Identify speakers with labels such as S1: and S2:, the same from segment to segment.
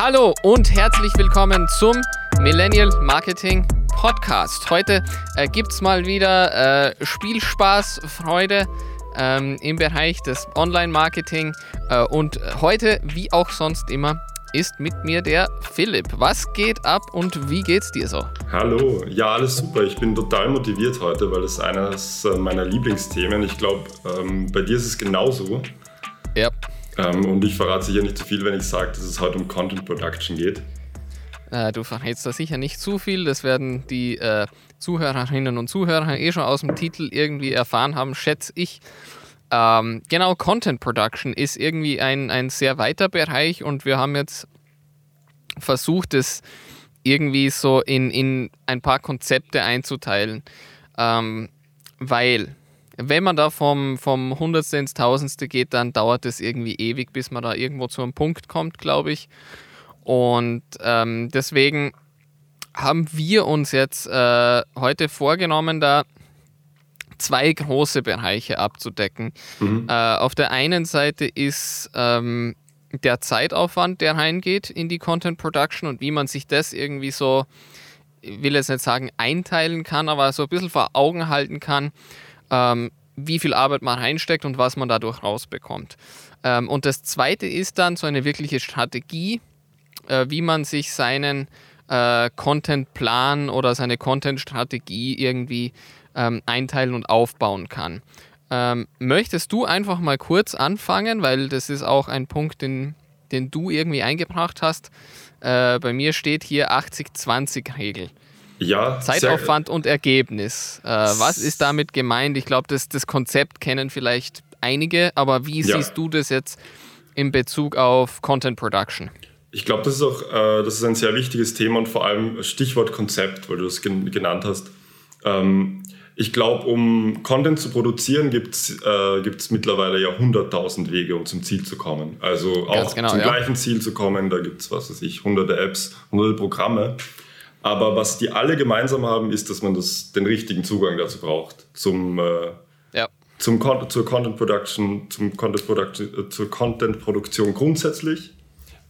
S1: Hallo und herzlich willkommen zum Millennial Marketing Podcast. Heute äh, gibt es mal wieder äh, Spielspaß, Freude ähm, im Bereich des Online-Marketing. Äh, und heute, wie auch sonst immer, ist mit mir der Philipp. Was geht ab und wie geht's dir so?
S2: Hallo, ja, alles super. Ich bin total motiviert heute, weil es eines äh, meiner Lieblingsthemen. Ich glaube, ähm, bei dir ist es genauso.
S1: Ja.
S2: Ähm, und ich verrate sicher nicht zu viel, wenn ich sage, dass es heute um Content Production geht.
S1: Äh, du verrätst da sicher nicht zu viel. Das werden die äh, Zuhörerinnen und Zuhörer eh schon aus dem Titel irgendwie erfahren haben, schätze ich. Ähm, genau, Content Production ist irgendwie ein, ein sehr weiter Bereich und wir haben jetzt versucht, es irgendwie so in, in ein paar Konzepte einzuteilen. Ähm, weil wenn man da vom, vom Hundertste ins Tausendste geht, dann dauert es irgendwie ewig, bis man da irgendwo zu einem Punkt kommt, glaube ich. Und ähm, deswegen haben wir uns jetzt äh, heute vorgenommen, da zwei große Bereiche abzudecken. Mhm. Äh, auf der einen Seite ist ähm, der Zeitaufwand, der reingeht in die Content Production und wie man sich das irgendwie so, ich will jetzt nicht sagen einteilen kann, aber so ein bisschen vor Augen halten kann, ähm, wie viel Arbeit man reinsteckt und was man dadurch rausbekommt. Ähm, und das zweite ist dann so eine wirkliche Strategie, äh, wie man sich seinen äh, Content-Plan oder seine Content-Strategie irgendwie ähm, einteilen und aufbauen kann. Ähm, möchtest du einfach mal kurz anfangen, weil das ist auch ein Punkt, den, den du irgendwie eingebracht hast. Äh, bei mir steht hier 80-20-Regel.
S2: Ja,
S1: Zeitaufwand und Ergebnis. Äh, was ist damit gemeint? Ich glaube, das, das Konzept kennen vielleicht einige, aber wie ja. siehst du das jetzt in Bezug auf Content Production?
S2: Ich glaube, das ist auch äh, das ist ein sehr wichtiges Thema und vor allem Stichwort Konzept, weil du es gen genannt hast. Ähm, ich glaube, um Content zu produzieren, gibt es äh, mittlerweile ja 100.000 Wege, um zum Ziel zu kommen. Also auch genau, zum ja. gleichen Ziel zu kommen, da gibt es, was weiß ich, hunderte Apps, hunderte Programme. Aber was die alle gemeinsam haben, ist, dass man das, den richtigen Zugang dazu braucht. Zum, äh, ja. zum Con zur Content Production, zum Content Production, äh, zur Content Produktion grundsätzlich.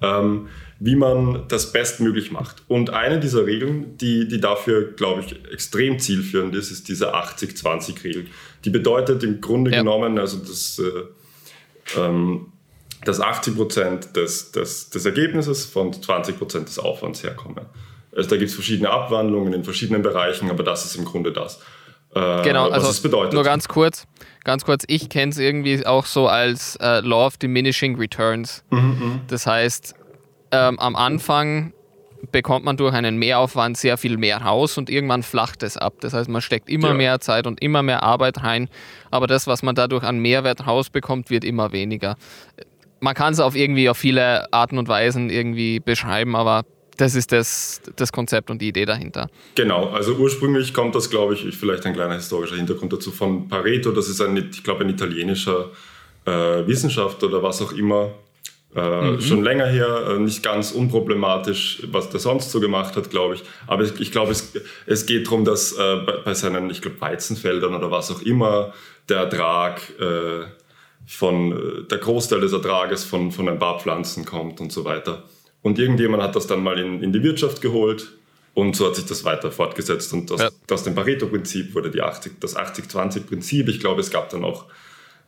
S2: Ähm, wie man das bestmöglich macht. Und eine dieser Regeln, die, die dafür, glaube ich, extrem zielführend ist, ist diese 80-20-Regel. Die bedeutet im Grunde ja. genommen, also dass, äh, ähm, dass 80 Prozent des, des, des Ergebnisses von 20 Prozent des Aufwands herkommen. Also da gibt es verschiedene Abwandlungen in verschiedenen Bereichen, aber das ist im Grunde das.
S1: Äh, genau, also es bedeutet. nur ganz kurz, ganz kurz, ich kenne es irgendwie auch so als äh, Law of Diminishing Returns. Mhm, mhm. das heißt, ähm, am Anfang bekommt man durch einen Mehraufwand sehr viel mehr raus und irgendwann flacht es ab. Das heißt, man steckt immer ja. mehr Zeit und immer mehr Arbeit rein, aber das, was man dadurch an Mehrwert rausbekommt, wird immer weniger. Man kann es auf irgendwie auf viele Arten und Weisen irgendwie beschreiben, aber das ist das, das Konzept und die Idee dahinter.
S2: Genau, also ursprünglich kommt das, glaube ich, vielleicht ein kleiner historischer Hintergrund dazu von Pareto. Das ist ein, ich glaube, ein italienischer äh, Wissenschaftler oder was auch immer, äh, mhm. Schon länger her, äh, nicht ganz unproblematisch, was der sonst so gemacht hat, glaube ich. Aber ich, ich glaube, es, es geht darum, dass äh, bei, bei, seinen, ich glaube, Weizenfeldern oder was auch immer, der Ertrag äh, von, äh, der Großteil des Ertrages von, von ein paar Pflanzen kommt und so weiter. Und irgendjemand hat das dann mal in, in die Wirtschaft geholt und so hat sich das weiter fortgesetzt. Und das, ja. aus dem Pareto-Prinzip wurde die 80, das 80-20-Prinzip. Ich glaube, es gab dann auch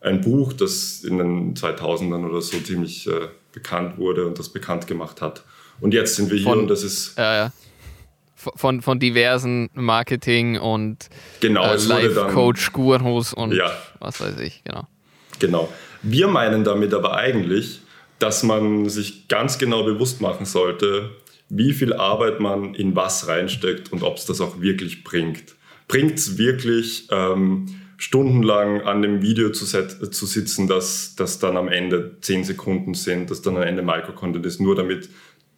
S2: ein Buch, das in den 2000ern oder so ziemlich äh, bekannt wurde und das bekannt gemacht hat. Und jetzt sind wir hier
S1: von,
S2: und das ist.
S1: Ja, ja. Von, von diversen Marketing und
S2: genau,
S1: äh, Life-Coach-Gurus und
S2: ja.
S1: was weiß ich, genau.
S2: Genau. Wir meinen damit aber eigentlich, dass man sich ganz genau bewusst machen sollte, wie viel Arbeit man in was reinsteckt und ob es das auch wirklich bringt. Bringt es wirklich ähm, stundenlang an dem Video zu, set, zu sitzen, dass das dann am Ende 10 Sekunden sind, dass dann am Ende Microcontent ist, nur damit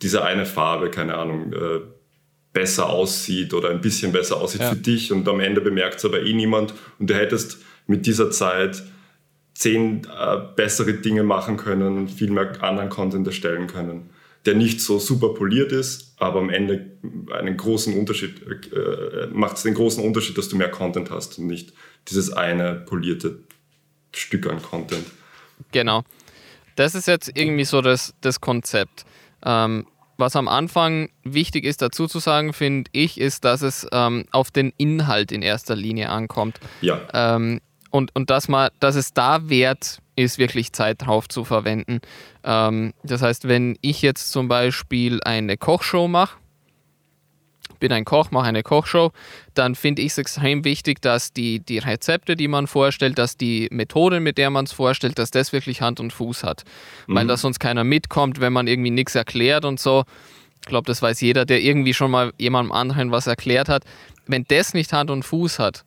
S2: diese eine Farbe, keine Ahnung, äh, besser aussieht oder ein bisschen besser aussieht ja. für dich und am Ende bemerkt es aber eh niemand und du hättest mit dieser Zeit zehn äh, bessere Dinge machen können, viel mehr anderen Content erstellen können, der nicht so super poliert ist, aber am Ende einen großen Unterschied äh, macht es den großen Unterschied, dass du mehr Content hast und nicht dieses eine polierte Stück an Content.
S1: Genau. Das ist jetzt irgendwie so das, das Konzept. Ähm, was am Anfang wichtig ist dazu zu sagen, finde ich, ist, dass es ähm, auf den Inhalt in erster Linie ankommt.
S2: Ja.
S1: Ähm, und und dass, man, dass es da wert ist, wirklich Zeit drauf zu verwenden. Ähm, das heißt, wenn ich jetzt zum Beispiel eine Kochshow mache, bin ein Koch, mache eine Kochshow, dann finde ich es extrem wichtig, dass die, die Rezepte, die man vorstellt, dass die Methode, mit der man es vorstellt, dass das wirklich Hand und Fuß hat. Mhm. Weil da sonst keiner mitkommt, wenn man irgendwie nichts erklärt und so. Ich glaube, das weiß jeder, der irgendwie schon mal jemandem anderen was erklärt hat. Wenn das nicht Hand und Fuß hat,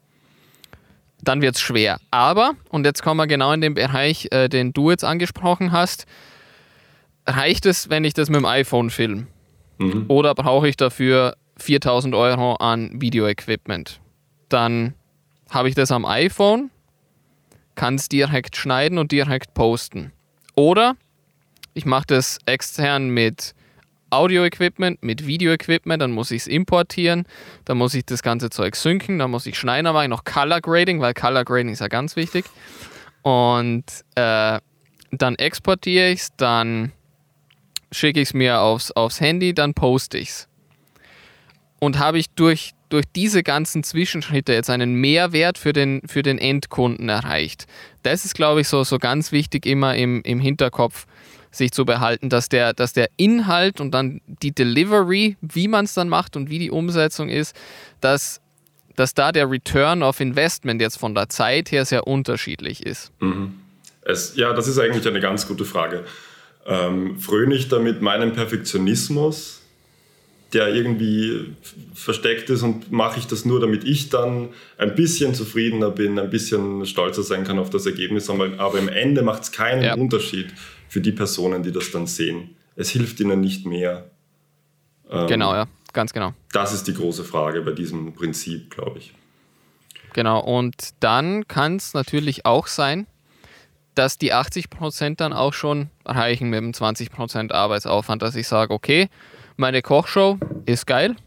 S1: dann wird es schwer. Aber, und jetzt kommen wir genau in den Bereich, äh, den du jetzt angesprochen hast, reicht es, wenn ich das mit dem iPhone filme? Mhm. Oder brauche ich dafür 4000 Euro an Videoequipment. Dann habe ich das am iPhone, kann es direkt schneiden und direkt posten. Oder ich mache das extern mit Audio-Equipment, mit Video-Equipment, dann muss ich es importieren, dann muss ich das ganze Zeug synken, dann muss ich schneiden, dann mache ich noch Color Grading, weil Color Grading ist ja ganz wichtig. Und äh, dann exportiere ich es, dann schicke ich es mir aufs, aufs Handy, dann poste ich es und habe ich durch, durch diese ganzen Zwischenschritte jetzt einen Mehrwert für den, für den Endkunden erreicht. Das ist, glaube ich, so, so ganz wichtig immer im, im Hinterkopf sich zu behalten, dass der, dass der Inhalt und dann die Delivery, wie man es dann macht und wie die Umsetzung ist, dass, dass da der Return of Investment jetzt von der Zeit her sehr unterschiedlich ist.
S2: Mhm. Es, ja, das ist eigentlich eine ganz gute Frage. Ähm, fröne ich damit meinen Perfektionismus der irgendwie versteckt ist und mache ich das nur, damit ich dann ein bisschen zufriedener bin, ein bisschen stolzer sein kann auf das Ergebnis. Aber im Ende macht es keinen ja. Unterschied für die Personen, die das dann sehen. Es hilft ihnen nicht mehr.
S1: Ähm, genau, ja, ganz genau.
S2: Das ist die große Frage bei diesem Prinzip, glaube ich.
S1: Genau, und dann kann es natürlich auch sein, dass die 80% dann auch schon reichen mit dem 20% Arbeitsaufwand, dass ich sage, okay, meine Kochshow ist geil.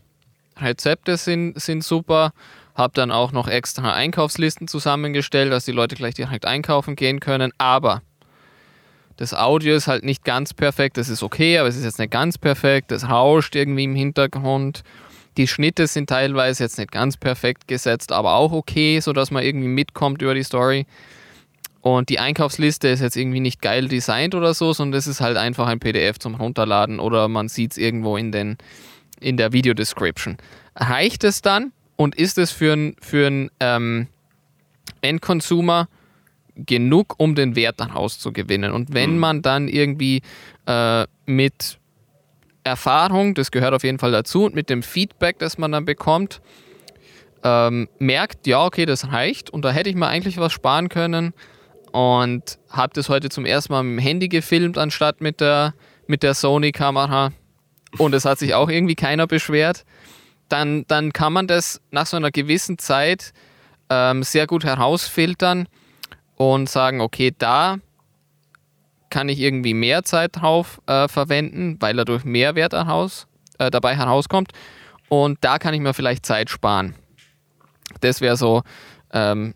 S1: Rezepte sind, sind super. Habe dann auch noch extra Einkaufslisten zusammengestellt, dass die Leute gleich direkt einkaufen gehen können. Aber das Audio ist halt nicht ganz perfekt. Das ist okay, aber es ist jetzt nicht ganz perfekt. Das rauscht irgendwie im Hintergrund. Die Schnitte sind teilweise jetzt nicht ganz perfekt gesetzt, aber auch okay, sodass man irgendwie mitkommt über die Story. Und die Einkaufsliste ist jetzt irgendwie nicht geil designt oder so, sondern es ist halt einfach ein PDF zum Runterladen oder man sieht es irgendwo in, den, in der Video-Description. Reicht es dann und ist es für einen für ähm, Endconsumer genug, um den Wert daraus zu gewinnen? Und wenn mhm. man dann irgendwie äh, mit Erfahrung, das gehört auf jeden Fall dazu, und mit dem Feedback, das man dann bekommt, ähm, merkt, ja, okay, das reicht und da hätte ich mir eigentlich was sparen können, und habe das heute zum ersten Mal mit dem Handy gefilmt, anstatt mit der, mit der Sony-Kamera. Und es hat sich auch irgendwie keiner beschwert. Dann, dann kann man das nach so einer gewissen Zeit ähm, sehr gut herausfiltern und sagen, okay, da kann ich irgendwie mehr Zeit drauf äh, verwenden, weil dadurch Mehrwert heraus, äh, dabei herauskommt. Und da kann ich mir vielleicht Zeit sparen. Das wäre so ähm,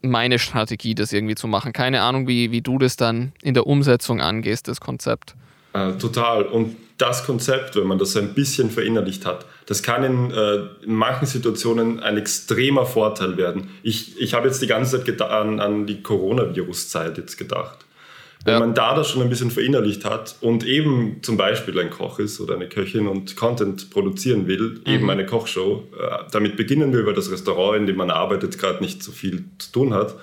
S1: meine Strategie, das irgendwie zu machen. Keine Ahnung, wie, wie du das dann in der Umsetzung angehst, das Konzept.
S2: Äh, total. Und das Konzept, wenn man das ein bisschen verinnerlicht hat, das kann in, äh, in manchen Situationen ein extremer Vorteil werden. Ich, ich habe jetzt die ganze Zeit an, an die Coronavirus-Zeit jetzt gedacht. Wenn ja. man da das schon ein bisschen verinnerlicht hat und eben zum Beispiel ein Koch ist oder eine Köchin und Content produzieren will, mhm. eben eine Kochshow, äh, damit beginnen wir, weil das Restaurant, in dem man arbeitet, gerade nicht so viel zu tun hat.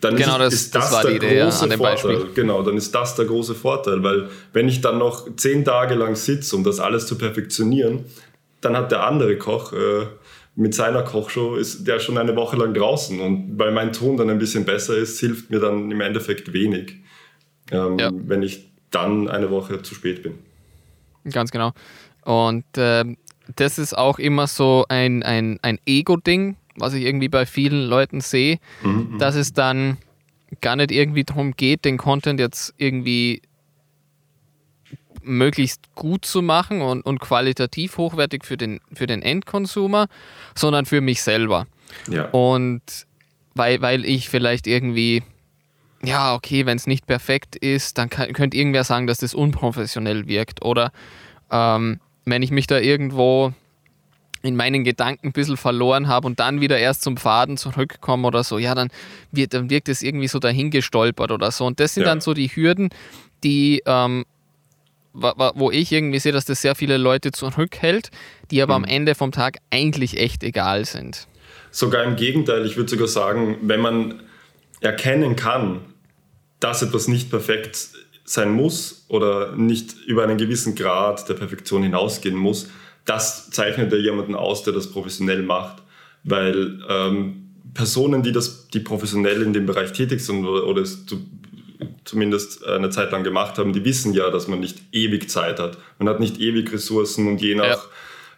S2: Dann genau, ist, das, ist das, das der Idee, große ja, Vorteil. Beispiel. Genau, dann ist das der große Vorteil, weil wenn ich dann noch zehn Tage lang sitze, um das alles zu perfektionieren, dann hat der andere Koch äh, mit seiner Kochshow ist der schon eine Woche lang draußen und weil mein Ton dann ein bisschen besser ist, hilft mir dann im Endeffekt wenig ähm, ja. wenn ich dann eine Woche zu spät bin.
S1: Ganz genau. Und äh, das ist auch immer so ein, ein, ein Ego-Ding, was ich irgendwie bei vielen Leuten sehe, mhm, mhm. dass es dann gar nicht irgendwie darum geht, den Content jetzt irgendwie möglichst gut zu machen und, und qualitativ hochwertig für den, für den Endkonsumer, sondern für mich selber. Ja. Und weil, weil ich vielleicht irgendwie ja, okay, wenn es nicht perfekt ist, dann kann, könnte irgendwer sagen, dass das unprofessionell wirkt. Oder Ähm, wenn ich mich da irgendwo in meinen Gedanken ein bisschen verloren habe und dann wieder erst zum Faden zurückkomme oder so, ja, dann, wird, dann wirkt es irgendwie so dahingestolpert oder so. Und das sind ja. dann so die Hürden, die, ähm, wo ich irgendwie sehe, dass das sehr viele Leute zurückhält, die aber mhm. am Ende vom Tag eigentlich echt egal sind.
S2: Sogar im Gegenteil, ich würde sogar sagen, wenn man erkennen kann, dass etwas nicht perfekt sein muss oder nicht über einen gewissen Grad der Perfektion hinausgehen muss, das zeichnet ja jemanden aus, der das professionell macht. Weil ähm, Personen, die das, die professionell in dem Bereich tätig sind oder, oder es zu, zumindest eine Zeit lang gemacht haben, die wissen ja, dass man nicht ewig Zeit hat. Man hat nicht ewig Ressourcen und je nach,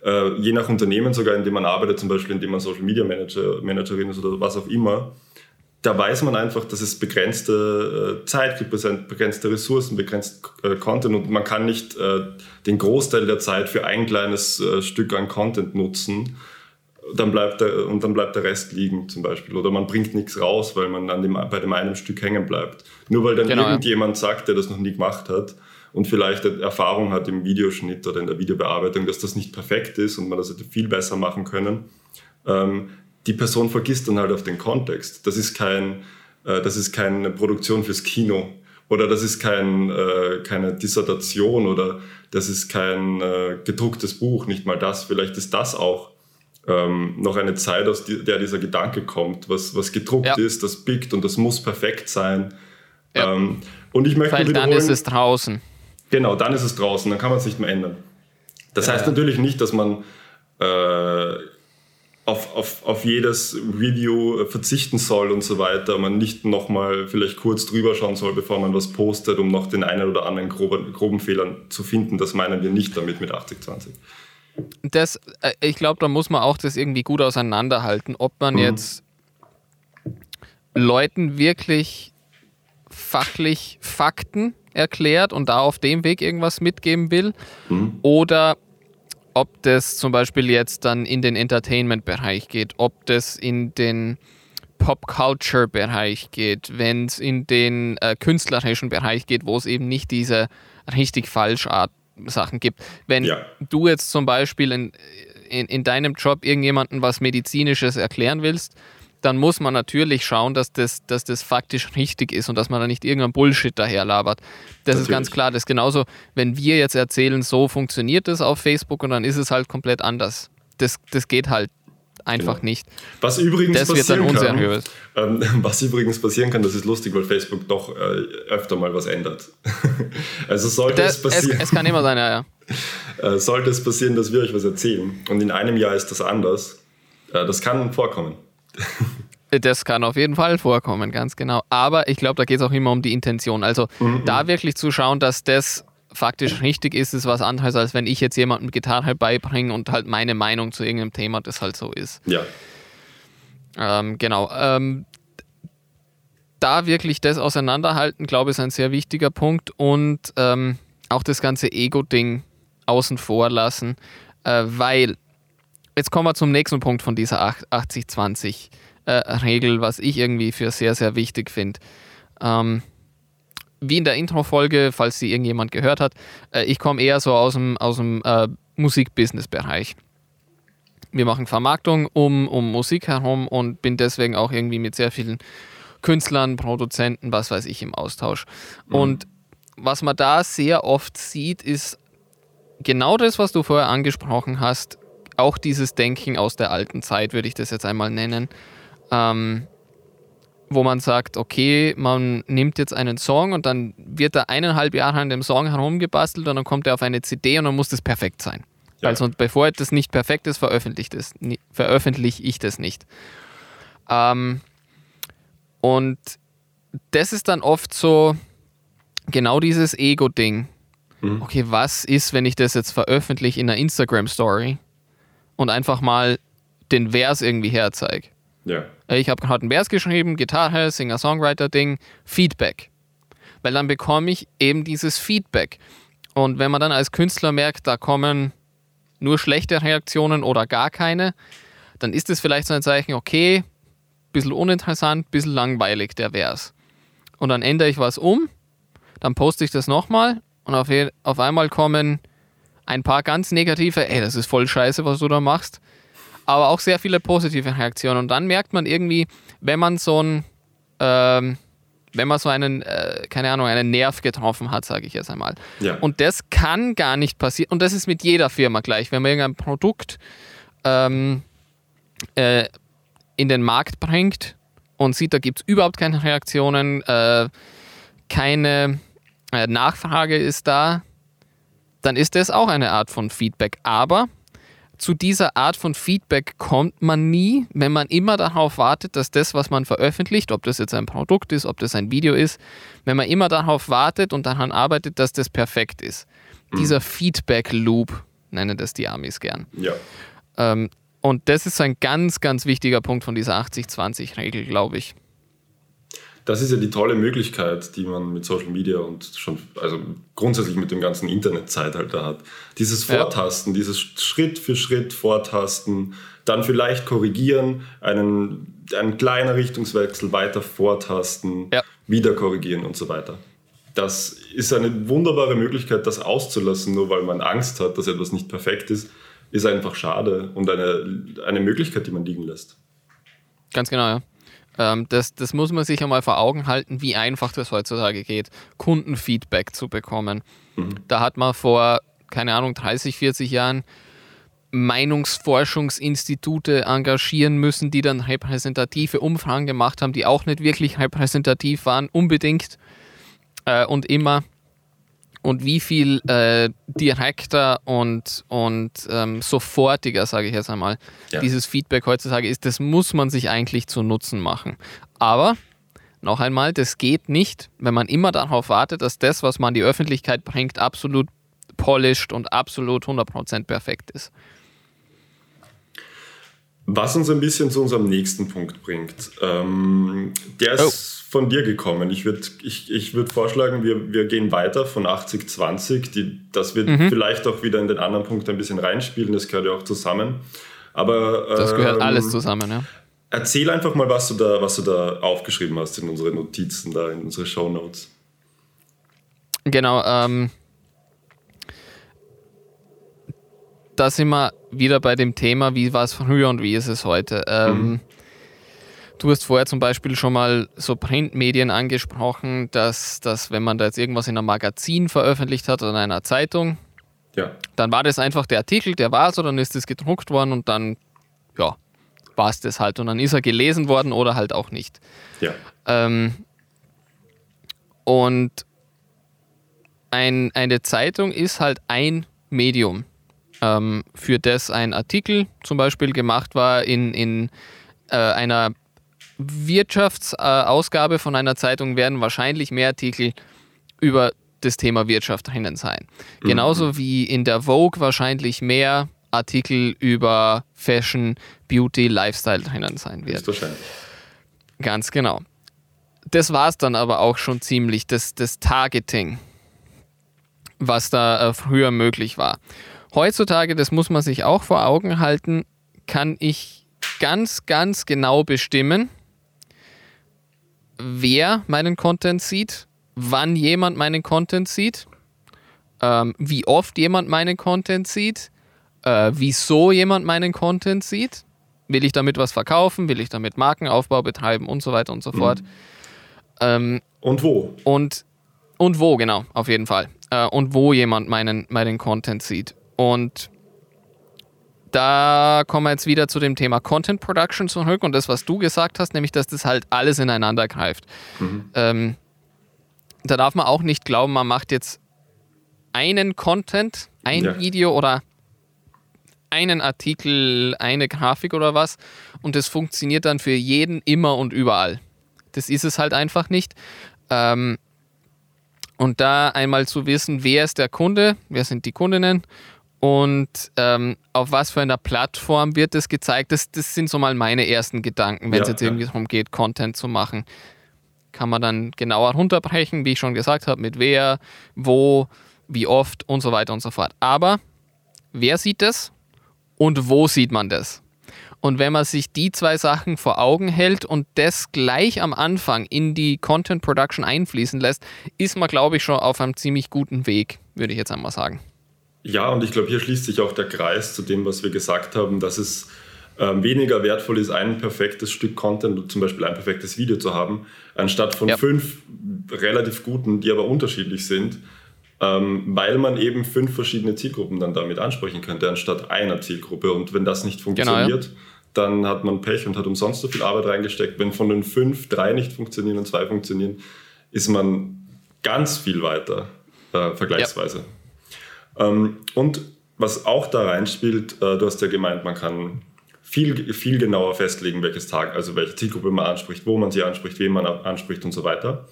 S2: ja. äh, je nach Unternehmen sogar, in dem man arbeitet, zum Beispiel indem man Social Media Manager, Managerin ist oder was auch immer, da weiß man einfach, dass es begrenzte äh, Zeit gibt, begrenzte Ressourcen, begrenzt äh, Content und man kann nicht äh, den Großteil der Zeit für ein kleines äh, Stück an Content nutzen. Dann bleibt der, und dann bleibt der Rest liegen zum Beispiel. Oder man bringt nichts raus, weil man an dem, bei dem einen Stück hängen bleibt. Nur weil dann genau, irgendjemand ja. sagt, der das noch nie gemacht hat und vielleicht Erfahrung hat im Videoschnitt oder in der Videobearbeitung, dass das nicht perfekt ist und man das hätte viel besser machen können. Ähm, die Person vergisst dann halt auf den Kontext. Das ist, kein, äh, das ist keine Produktion fürs Kino oder das ist kein, äh, keine Dissertation oder das ist kein äh, gedrucktes Buch, nicht mal das. Vielleicht ist das auch ähm, noch eine Zeit, aus der dieser Gedanke kommt, was, was gedruckt ja. ist, das biegt und das muss perfekt sein. Ja. Ähm, und ich möchte
S1: Weil dann ist es draußen.
S2: Genau, dann ist es draußen, dann kann man es nicht mehr ändern. Das ja, heißt natürlich nicht, dass man äh, auf, auf, auf jedes Review äh, verzichten soll und so weiter, man nicht nochmal vielleicht kurz drüber schauen soll, bevor man was postet, um noch den einen oder anderen groben, groben Fehlern zu finden. Das meinen wir nicht damit mit 8020.
S1: Das, äh, ich glaube, da muss man auch das irgendwie gut auseinanderhalten, ob man mhm. jetzt Leuten wirklich fachlich Fakten erklärt und da auf dem Weg irgendwas mitgeben will mhm. oder ob das zum Beispiel jetzt dann in den Entertainment-Bereich geht, ob das in den Pop-Culture-Bereich geht, wenn es in den äh, künstlerischen Bereich geht, wo es eben nicht diese richtig falsch Art Sachen gibt. Wenn ja. du jetzt zum Beispiel in, in, in deinem Job irgendjemandem was Medizinisches erklären willst, dann muss man natürlich schauen, dass das, dass das faktisch richtig ist und dass man da nicht irgendein Bullshit daherlabert. Das natürlich. ist ganz klar. Das ist genauso, wenn wir jetzt erzählen, so funktioniert das auf Facebook und dann ist es halt komplett anders. Das, das geht halt einfach genau. nicht.
S2: Was übrigens das wird dann unseriös. Kann, ähm, was übrigens passieren kann, das ist lustig, weil Facebook doch äh, öfter mal was ändert. also sollte das, es passieren.
S1: Es, es, kann immer sein, ja, ja.
S2: Äh, sollte es passieren, dass wir euch was erzählen und in einem Jahr ist das anders, äh, das kann vorkommen.
S1: Das kann auf jeden Fall vorkommen, ganz genau. Aber ich glaube, da geht es auch immer um die Intention. Also mhm. da wirklich zu schauen, dass das faktisch richtig ist, ist was anderes, als wenn ich jetzt jemandem Gitarre beibringe und halt meine Meinung zu irgendeinem Thema das halt so ist.
S2: Ja.
S1: Ähm, genau. Ähm, da wirklich das auseinanderhalten, glaube ich, ist ein sehr wichtiger Punkt und ähm, auch das ganze Ego-Ding außen vor lassen, äh, weil jetzt kommen wir zum nächsten Punkt von dieser 80-20-Regel, äh, was ich irgendwie für sehr, sehr wichtig finde. Ähm, wie in der Intro-Folge, falls sie irgendjemand gehört hat, äh, ich komme eher so aus dem, aus dem äh, Musik-Business-Bereich. Wir machen Vermarktung um, um Musik herum und bin deswegen auch irgendwie mit sehr vielen Künstlern, Produzenten, was weiß ich, im Austausch. Mhm. Und was man da sehr oft sieht, ist genau das, was du vorher angesprochen hast, auch dieses Denken aus der alten Zeit, würde ich das jetzt einmal nennen, ähm, wo man sagt, okay, man nimmt jetzt einen Song und dann wird da eineinhalb Jahre an dem Song herumgebastelt und dann kommt er auf eine CD und dann muss das perfekt sein. Ja. Also bevor das nicht perfekt ist, veröffentliche ich das nicht. Ähm, und das ist dann oft so genau dieses Ego-Ding. Mhm. Okay, was ist, wenn ich das jetzt veröffentliche in einer Instagram-Story und einfach mal den Vers irgendwie herzeige.
S2: Ja.
S1: Äh, ich habe gerade einen Vers geschrieben, Gitarre, Singer-Songwriter-Ding, Feedback. Weil dann bekomme ich eben dieses Feedback. Und wenn man dann als Künstler merkt, da kommen nur schlechte Reaktionen oder gar keine, dann ist es vielleicht so ein Zeichen, okay, bisschen uninteressant, bisschen langweilig der Vers. Und dann ändere ich was um, dann poste ich das nochmal und auf, auf einmal kommen ein paar ganz negative, ey, das ist voll scheiße, was du da machst, aber auch sehr viele positive Reaktionen. Und dann merkt man irgendwie, wenn man so ein, ähm, wenn man so einen, äh, keine Ahnung, einen Nerv getroffen hat, sage ich jetzt einmal.
S2: Ja.
S1: Und das kann gar nicht passieren. Und das ist mit jeder Firma gleich. Wenn man irgendein Produkt ähm, äh, in den Markt bringt und sieht, da gibt es überhaupt keine Reaktionen, äh, keine äh, Nachfrage ist da, dann ist das auch eine Art von Feedback. Aber zu dieser Art von Feedback kommt man nie, wenn man immer darauf wartet, dass das, was man veröffentlicht, ob das jetzt ein Produkt ist, ob das ein Video ist, wenn man immer darauf wartet und daran arbeitet, dass das perfekt ist. Mhm. Dieser Feedback-Loop nennen das die Amis gern.
S2: Ja.
S1: Ähm, und das ist ein ganz, ganz wichtiger Punkt von dieser 80-20-Regel, glaube ich
S2: das ist ja die tolle Möglichkeit, die man mit Social Media und schon, also grundsätzlich mit dem ganzen Internetzeitalter hat. Dieses Vortasten, ja. dieses Schritt für Schritt Vortasten, dann vielleicht korrigieren, einen, einen kleinen Richtungswechsel weiter vortasten, ja. wieder korrigieren und so weiter. Das ist eine wunderbare Möglichkeit, das auszulassen, nur weil man Angst hat, dass etwas nicht perfekt ist, ist einfach schade und eine, eine Möglichkeit, die man liegen lässt.
S1: Ganz genau, ja. Ähm, das, das muss man sich einmal vor Augen halten, wie einfach das heutzutage geht, Kundenfeedback zu bekommen. Mhm. Da hat man vor, keine Ahnung, 30, 40 Jahren Meinungsforschungsinstitute engagieren müssen, die dann repräsentative Umfragen gemacht haben, die auch nicht wirklich repräsentativ waren, unbedingt äh, und immer und wie viel äh, direkter und, und ähm, sofortiger, sage ich jetzt einmal, ja. dieses Feedback heutzutage ist, das muss man sich eigentlich zu Nutzen machen. Aber noch einmal, das geht nicht, wenn man immer darauf wartet, dass das, was man in die Öffentlichkeit bringt, absolut polished und absolut 100% perfekt ist.
S2: Was uns ein bisschen zu unserem nächsten Punkt bringt. Ähm, der ist oh. von dir gekommen. Ich würde ich, ich würd vorschlagen, wir, wir gehen weiter von 80-20. Das wird mhm. vielleicht auch wieder in den anderen Punkt ein bisschen reinspielen. Das gehört ja auch zusammen. Aber,
S1: ähm, das gehört ähm, alles zusammen, ja.
S2: Erzähl einfach mal, was du da, was du da aufgeschrieben hast in unsere Notizen, da in unsere Show Notes.
S1: Genau, ähm, da sind wir wieder bei dem Thema, wie war es früher und wie ist es heute. Ähm, mhm. Du hast vorher zum Beispiel schon mal so Printmedien angesprochen, dass, dass wenn man da jetzt irgendwas in einem Magazin veröffentlicht hat oder in einer Zeitung, ja. dann war das einfach der Artikel, der war so, dann ist es gedruckt worden und dann, ja, war es das halt. Und dann ist er gelesen worden oder halt auch nicht.
S2: Ja.
S1: Ähm, und ein, eine Zeitung ist halt ein Medium ähm, für das ein Artikel zum Beispiel gemacht war in, in äh, einer Wirtschaftsausgabe von einer Zeitung, werden wahrscheinlich mehr Artikel über das Thema Wirtschaft drinnen sein. Mhm. Genauso wie in der Vogue wahrscheinlich mehr Artikel über Fashion, Beauty, Lifestyle drinnen sein wird. Ganz genau. Das war es dann aber auch schon ziemlich, das, das Targeting, was da äh, früher möglich war. Heutzutage, das muss man sich auch vor Augen halten, kann ich ganz, ganz genau bestimmen, wer meinen Content sieht, wann jemand meinen Content sieht, ähm, wie oft jemand meinen Content sieht, äh, wieso jemand meinen Content sieht. Will ich damit was verkaufen? Will ich damit Markenaufbau betreiben und so weiter und so mhm. fort.
S2: Ähm, und wo?
S1: Und, und wo, genau, auf jeden Fall. Äh, und wo jemand meinen, meinen Content sieht. Und da kommen wir jetzt wieder zu dem Thema Content Production zurück und das, was du gesagt hast, nämlich, dass das halt alles ineinander greift. Mhm. Ähm, da darf man auch nicht glauben, man macht jetzt einen Content, ein ja. Video oder einen Artikel, eine Grafik oder was und das funktioniert dann für jeden immer und überall. Das ist es halt einfach nicht. Ähm, und da einmal zu wissen, wer ist der Kunde, wer sind die Kundinnen und ähm, auf was für einer Plattform wird das gezeigt? Das, das sind so mal meine ersten Gedanken, wenn es ja, jetzt irgendwie darum geht, Content zu machen. Kann man dann genauer runterbrechen, wie ich schon gesagt habe, mit wer, wo, wie oft und so weiter und so fort. Aber wer sieht das und wo sieht man das? Und wenn man sich die zwei Sachen vor Augen hält und das gleich am Anfang in die Content Production einfließen lässt, ist man, glaube ich, schon auf einem ziemlich guten Weg, würde ich jetzt einmal sagen.
S2: Ja, und ich glaube, hier schließt sich auch der Kreis zu dem, was wir gesagt haben, dass es ähm, weniger wertvoll ist, ein perfektes Stück Content, zum Beispiel ein perfektes Video zu haben, anstatt von ja. fünf relativ guten, die aber unterschiedlich sind, ähm, weil man eben fünf verschiedene Zielgruppen dann damit ansprechen könnte, anstatt einer Zielgruppe. Und wenn das nicht funktioniert, genau, ja. dann hat man Pech und hat umsonst so viel Arbeit reingesteckt. Wenn von den fünf drei nicht funktionieren und zwei funktionieren, ist man ganz viel weiter, äh, vergleichsweise. Ja. Ähm, und was auch da reinspielt, äh, du hast ja gemeint, man kann viel, viel genauer festlegen, welches Tag, also welche Zielgruppe man anspricht, wo man sie anspricht, wen man anspricht und so weiter.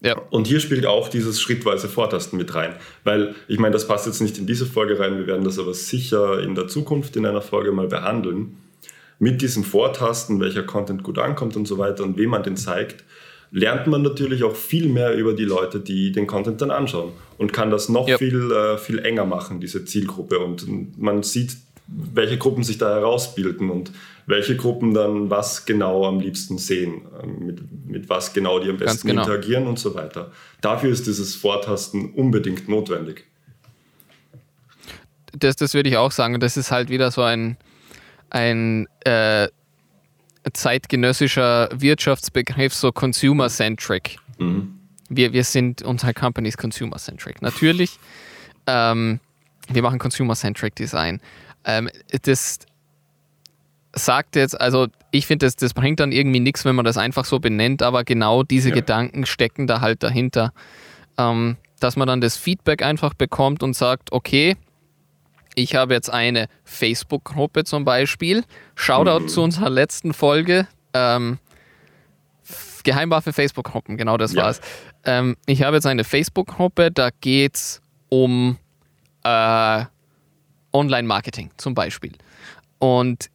S2: Ja. Und hier spielt auch dieses schrittweise Vortasten mit rein. Weil, ich meine, das passt jetzt nicht in diese Folge rein, wir werden das aber sicher in der Zukunft in einer Folge mal behandeln. Mit diesem Vortasten, welcher Content gut ankommt und so weiter und wem man den zeigt, lernt man natürlich auch viel mehr über die Leute, die den Content dann anschauen und kann das noch ja. viel, äh, viel enger machen, diese Zielgruppe. Und man sieht, welche Gruppen sich da herausbilden und welche Gruppen dann was genau am liebsten sehen, ähm, mit, mit was genau die am besten genau. interagieren und so weiter. Dafür ist dieses Vortasten unbedingt notwendig.
S1: Das, das würde ich auch sagen. Das ist halt wieder so ein, ein äh, zeitgenössischer Wirtschaftsbegriff, so consumer-centric. Mhm. Wir, wir sind, unsere Company ist consumer-centric. Natürlich, ähm, wir machen consumer-centric Design. Ähm, das, sagt jetzt, also ich finde, das, das bringt dann irgendwie nichts, wenn man das einfach so benennt, aber genau diese ja. Gedanken stecken da halt dahinter. Ähm, dass man dann das Feedback einfach bekommt und sagt, okay, ich habe jetzt eine Facebook-Gruppe zum Beispiel. Shoutout mhm. zu unserer letzten Folge. Ähm, Geheimwaffe Facebook-Gruppen, genau das ja. war's. Ähm, ich habe jetzt eine Facebook-Gruppe, da geht es um äh, Online-Marketing zum Beispiel. Und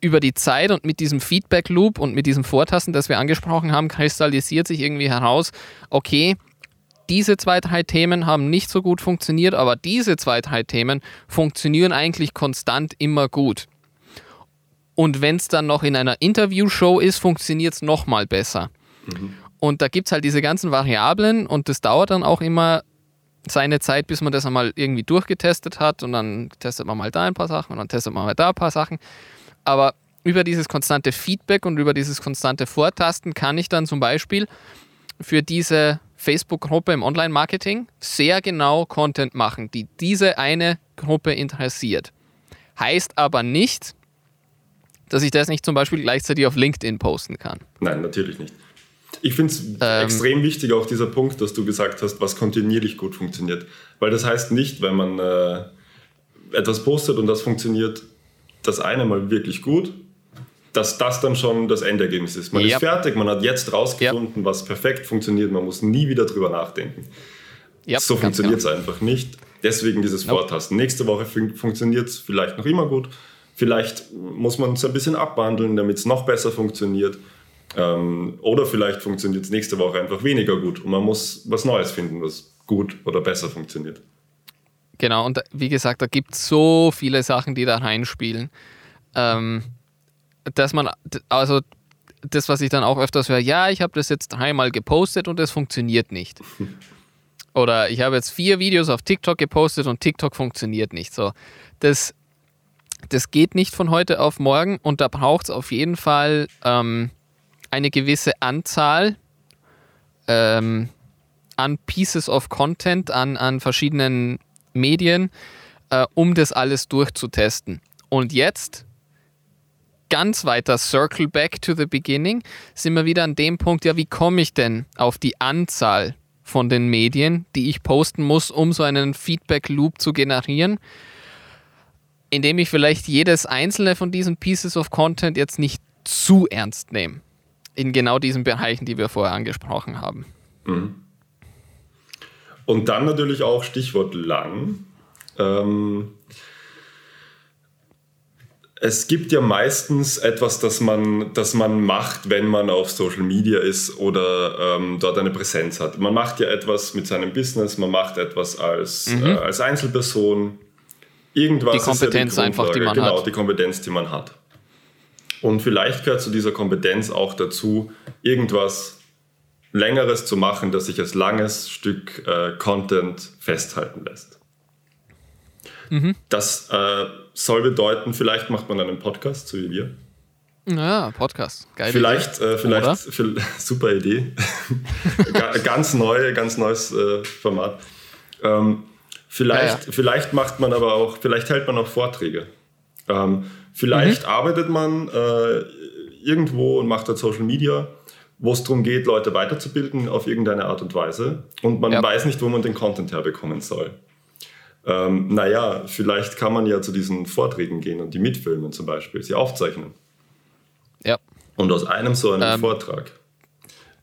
S1: über die Zeit und mit diesem Feedback-Loop und mit diesem Vortasten, das wir angesprochen haben, kristallisiert sich irgendwie heraus, okay, diese zwei, drei Themen haben nicht so gut funktioniert, aber diese zwei, drei Themen funktionieren eigentlich konstant immer gut. Und wenn es dann noch in einer Interview-Show ist, funktioniert es nochmal besser. Mhm. Und da gibt es halt diese ganzen Variablen und das dauert dann auch immer seine Zeit, bis man das einmal irgendwie durchgetestet hat und dann testet man mal da ein paar Sachen und dann testet man mal da ein paar Sachen. Aber über dieses konstante Feedback und über dieses konstante Vortasten kann ich dann zum Beispiel für diese Facebook-Gruppe im Online-Marketing sehr genau Content machen, die diese eine Gruppe interessiert. Heißt aber nicht, dass ich das nicht zum Beispiel gleichzeitig auf LinkedIn posten kann.
S2: Nein, natürlich nicht. Ich finde es ähm, extrem wichtig, auch dieser Punkt, dass du gesagt hast, was kontinuierlich gut funktioniert. Weil das heißt nicht, wenn man äh, etwas postet und das funktioniert das eine mal wirklich gut, dass das dann schon das Endergebnis ist. Man yep. ist fertig, man hat jetzt rausgefunden, yep. was perfekt funktioniert, man muss nie wieder drüber nachdenken. Yep, so funktioniert es genau. einfach nicht. Deswegen dieses nope. Vortasten. Nächste Woche fun funktioniert es vielleicht noch immer gut. Vielleicht muss man es ein bisschen abwandeln, damit es noch besser funktioniert. Ähm, oder vielleicht funktioniert es nächste Woche einfach weniger gut und man muss was Neues finden, was gut oder besser funktioniert.
S1: Genau, und wie gesagt, da gibt es so viele Sachen, die da reinspielen. Ähm, dass man, also das, was ich dann auch öfters höre, ja, ich habe das jetzt dreimal gepostet und es funktioniert nicht. Oder ich habe jetzt vier Videos auf TikTok gepostet und TikTok funktioniert nicht. So, das, das geht nicht von heute auf morgen und da braucht es auf jeden Fall ähm, eine gewisse Anzahl ähm, an Pieces of Content, an, an verschiedenen Medien, äh, um das alles durchzutesten. Und jetzt, ganz weiter Circle Back to the Beginning, sind wir wieder an dem Punkt, ja, wie komme ich denn auf die Anzahl von den Medien, die ich posten muss, um so einen Feedback-Loop zu generieren, indem ich vielleicht jedes einzelne von diesen Pieces of Content jetzt nicht zu ernst nehme. In genau diesen Bereichen, die wir vorher angesprochen haben. Mhm.
S2: Und dann natürlich auch Stichwort lang. Ähm, es gibt ja meistens etwas, das man, das man macht, wenn man auf Social Media ist oder ähm, dort eine Präsenz hat. Man macht ja etwas mit seinem Business, man macht etwas als, mhm. äh, als Einzelperson. Irgendwas
S1: die Kompetenz ja die einfach, die man
S2: genau,
S1: hat.
S2: Genau, die Kompetenz, die man hat. Und vielleicht gehört zu dieser Kompetenz auch dazu, irgendwas Längeres zu machen, das sich als langes Stück äh, Content festhalten lässt. Mhm. Das äh, soll bedeuten, vielleicht macht man einen Podcast, so wie wir.
S1: Ja, Podcast.
S2: Geil. Vielleicht, äh, vielleicht, super Idee. ganz neu, ganz neues äh, Format. Ähm, vielleicht, ja, ja. vielleicht macht man aber auch, vielleicht hält man auch Vorträge. Ähm, vielleicht mhm. arbeitet man äh, irgendwo und macht dort Social Media, wo es darum geht, Leute weiterzubilden auf irgendeine Art und Weise. Und man ja. weiß nicht, wo man den Content herbekommen soll. Ähm, naja, vielleicht kann man ja zu diesen Vorträgen gehen und die mitfilmen zum Beispiel, sie aufzeichnen.
S1: Ja.
S2: Und aus einem so einem ähm, Vortrag,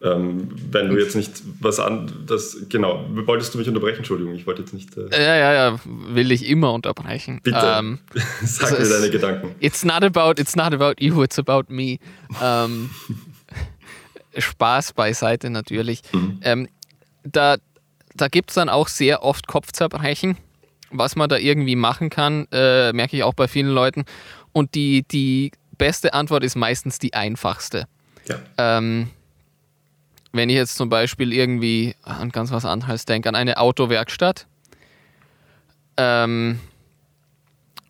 S2: ähm, wenn du jetzt nicht was an, das, genau, wolltest du mich unterbrechen? Entschuldigung, ich wollte jetzt nicht.
S1: Äh ja, ja, ja, will ich immer unterbrechen.
S2: Bitte, ähm, sag also mir deine Gedanken.
S1: It's not about, it's not about you, it's about me. Ähm, Spaß beiseite natürlich. Mhm. Ähm, da da gibt es dann auch sehr oft Kopfzerbrechen, was man da irgendwie machen kann, äh, merke ich auch bei vielen Leuten. Und die, die beste Antwort ist meistens die einfachste. Ja. Ähm, wenn ich jetzt zum Beispiel irgendwie an ganz was anderes denke, an eine Autowerkstatt ähm,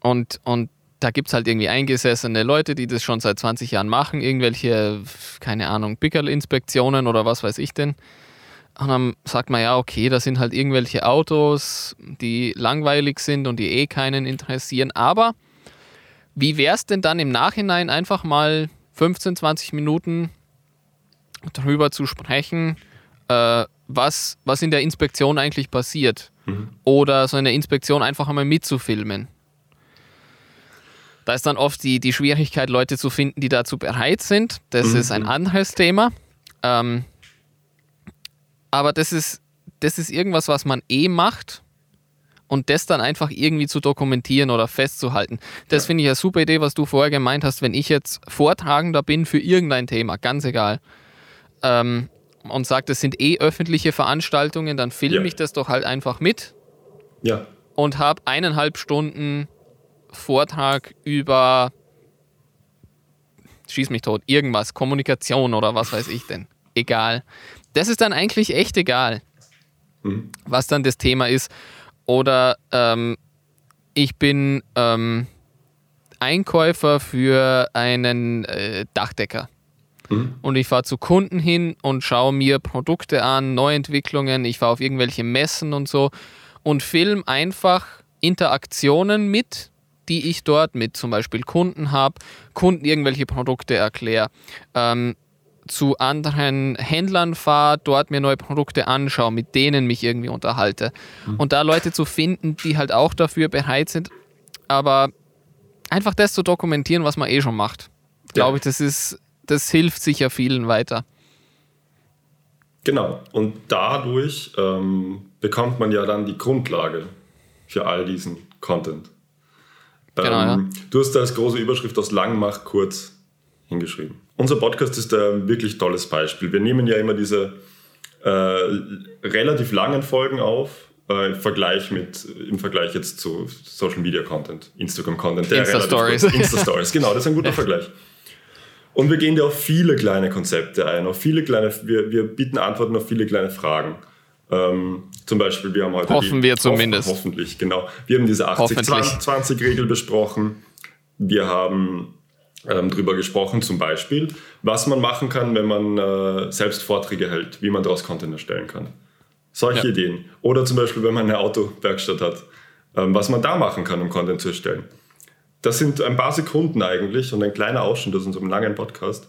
S1: und, und da gibt es halt irgendwie eingesessene Leute, die das schon seit 20 Jahren machen, irgendwelche, keine Ahnung, Pickel-Inspektionen oder was weiß ich denn. Und dann sagt man ja, okay, das sind halt irgendwelche Autos, die langweilig sind und die eh keinen interessieren. Aber wie wäre es denn dann im Nachhinein einfach mal 15, 20 Minuten darüber zu sprechen, äh, was, was in der Inspektion eigentlich passiert? Mhm. Oder so eine Inspektion einfach einmal mitzufilmen. Da ist dann oft die, die Schwierigkeit, Leute zu finden, die dazu bereit sind. Das mhm. ist ein anderes Thema. Ähm, aber das ist, das ist irgendwas, was man eh macht und das dann einfach irgendwie zu dokumentieren oder festzuhalten. Das ja. finde ich eine super Idee, was du vorher gemeint hast, wenn ich jetzt Vortragender bin für irgendein Thema, ganz egal, ähm, und sage, das sind eh öffentliche Veranstaltungen, dann filme ja. ich das doch halt einfach mit
S2: ja.
S1: und habe eineinhalb Stunden Vortrag über schieß mich tot, irgendwas, Kommunikation oder was weiß ich denn. Egal. Das ist dann eigentlich echt egal, mhm. was dann das Thema ist. Oder ähm, ich bin ähm, Einkäufer für einen äh, Dachdecker. Mhm. Und ich fahre zu Kunden hin und schaue mir Produkte an, Neuentwicklungen, ich fahre auf irgendwelche Messen und so und film einfach Interaktionen mit, die ich dort mit zum Beispiel Kunden habe, Kunden irgendwelche Produkte erkläre. Ähm, zu anderen Händlern fahre, dort mir neue Produkte anschaue, mit denen mich irgendwie unterhalte. Mhm. Und da Leute zu finden, die halt auch dafür bereit sind, aber einfach das zu dokumentieren, was man eh schon macht, glaube ja. ich, das ist, das hilft sicher vielen weiter.
S2: Genau. Und dadurch ähm, bekommt man ja dann die Grundlage für all diesen Content. Genau, ähm, ja. Du hast da als große Überschrift aus lang mach kurz hingeschrieben. Unser Podcast ist ein wirklich tolles Beispiel. Wir nehmen ja immer diese äh, relativ langen Folgen auf, äh, im, Vergleich mit, im Vergleich jetzt zu Social Media Content, Instagram Content.
S1: Insta Stories.
S2: Insta Stories, genau, das ist ein guter Vergleich. Und wir gehen ja auf viele kleine Konzepte ein, auf viele kleine, wir, wir bieten Antworten auf viele kleine Fragen. Ähm, zum Beispiel, wir haben heute.
S1: Hoffen die, wir zumindest.
S2: Hoffen, hoffentlich, genau. Wir haben diese 80-20-Regel besprochen. Wir haben ähm, drüber gesprochen, zum Beispiel, was man machen kann, wenn man äh, selbst Vorträge hält, wie man daraus Content erstellen kann. Solche ja. Ideen. Oder zum Beispiel, wenn man eine Autowerkstatt hat, ähm, was man da machen kann, um Content zu erstellen. Das sind ein paar Sekunden eigentlich und ein kleiner Ausschnitt aus unserem langen Podcast.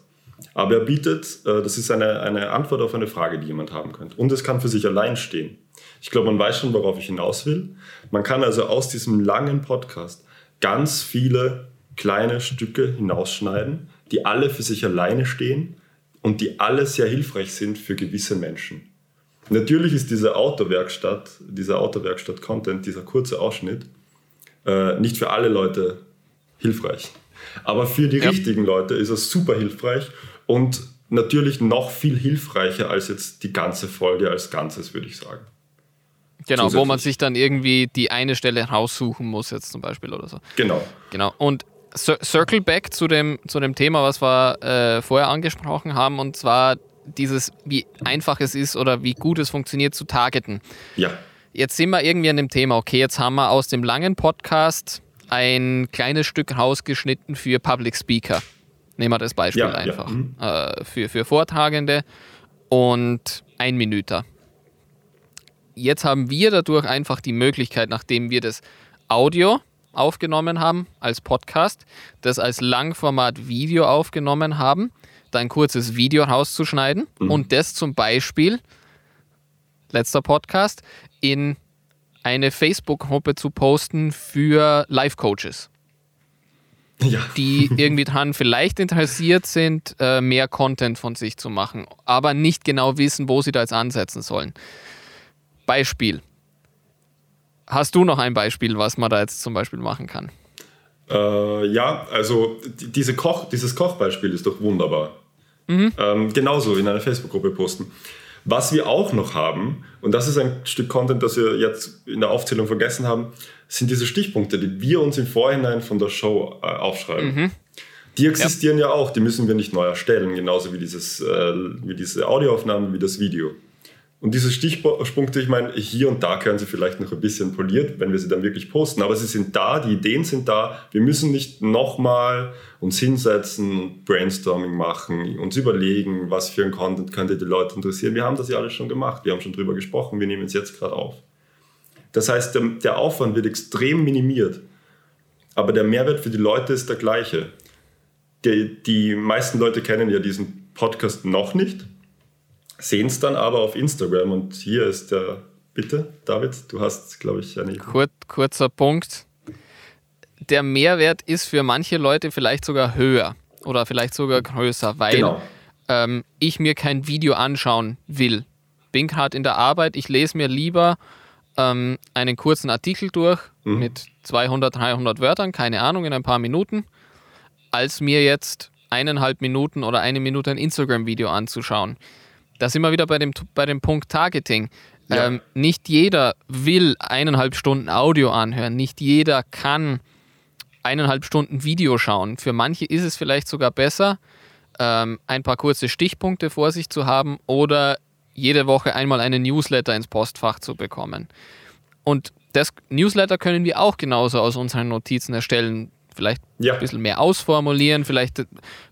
S2: Aber er bietet, äh, das ist eine, eine Antwort auf eine Frage, die jemand haben könnte. Und es kann für sich allein stehen. Ich glaube, man weiß schon, worauf ich hinaus will. Man kann also aus diesem langen Podcast ganz viele kleine Stücke hinausschneiden, die alle für sich alleine stehen und die alle sehr hilfreich sind für gewisse Menschen. Natürlich ist diese Autowerkstatt, dieser Autowerkstatt-Content, dieser kurze Ausschnitt, äh, nicht für alle Leute hilfreich. Aber für die ja. richtigen Leute ist es super hilfreich und natürlich noch viel hilfreicher als jetzt die ganze Folge als Ganzes, würde ich sagen.
S1: Genau, wo man sich dann irgendwie die eine Stelle raussuchen muss, jetzt zum Beispiel oder so.
S2: Genau.
S1: Genau. Und Circle back zu dem, zu dem Thema, was wir äh, vorher angesprochen haben, und zwar dieses, wie einfach es ist oder wie gut es funktioniert zu targeten.
S2: Ja.
S1: jetzt sind wir irgendwie an dem Thema, okay, jetzt haben wir aus dem langen Podcast ein kleines Stück rausgeschnitten für Public Speaker. Nehmen wir das Beispiel
S2: Ja, ja,
S1: einfach.
S2: mhm.
S1: Äh, für, für Vortragende und ein Minüter. Jetzt haben wir dadurch einfach die Möglichkeit, nachdem wir das Audio aufgenommen haben als Podcast, das als Langformat-Video aufgenommen haben, da ein kurzes Video rauszuschneiden und das zum Beispiel, letzter Podcast, in eine Facebook-Gruppe zu posten für Life-Coaches,
S2: Ja.
S1: die irgendwie dran vielleicht interessiert sind, äh, mehr Content von sich zu machen, aber nicht genau wissen, wo sie da jetzt ansetzen sollen. Beispiel. Hast du noch ein Beispiel, was man da jetzt zum Beispiel machen kann?
S2: Äh, ja, also die- diese Koch, dieses Kochbeispiel ist doch wunderbar. Ähm, genauso in einer Facebook-Gruppe posten. Was wir auch noch haben, und das ist ein Stück Content, das wir jetzt in der Aufzählung vergessen haben, sind diese Stichpunkte, die wir uns im Vorhinein von der Show äh, aufschreiben. Die existieren ja. auch, die müssen wir nicht neu erstellen, genauso wie, dieses, äh, wie diese Audioaufnahme, wie das Video. Und diese Stichpunkte, ich meine, hier und da können sie vielleicht noch ein bisschen poliert, wenn wir sie dann wirklich posten, aber sie sind da, die Ideen sind da. Wir müssen nicht nochmal uns hinsetzen Brainstorming machen, uns überlegen, was für ein Content könnte die Leute interessieren. Wir haben das ja alles schon gemacht, wir haben schon drüber gesprochen, wir nehmen es jetzt gerade auf. Das heißt, der, der Aufwand wird extrem minimiert, aber der Mehrwert für die Leute ist der gleiche. Die, die meisten Leute kennen ja diesen Podcast noch nicht sehen es dann aber auf Instagram und hier ist der, bitte, David, du hast, glaube ich, eine.
S1: Kur kurzer Punkt. Der Mehrwert ist für manche Leute vielleicht sogar höher oder vielleicht sogar größer, weil
S2: Genau.
S1: ähm, ich mir kein Video anschauen will. Bin gerade in der Arbeit, ich lese mir lieber ähm, einen kurzen Artikel durch mit 200, 300 Wörtern, keine Ahnung, in ein paar Minuten, als mir jetzt eineinhalb Minuten oder eine Minute ein Instagram-Video anzuschauen. Da sind wir wieder bei dem, bei dem Punkt Targeting.
S2: Ja.
S1: Ähm, nicht jeder will eineinhalb Stunden Audio anhören, nicht jeder kann eineinhalb Stunden Video schauen. Für manche ist es vielleicht sogar besser, ähm, ein paar kurze Stichpunkte vor sich zu haben oder jede Woche einmal einen Newsletter ins Postfach zu bekommen. Und das Newsletter können wir auch genauso aus unseren Notizen erstellen. Vielleicht
S2: Ja.
S1: ein bisschen mehr ausformulieren, vielleicht ein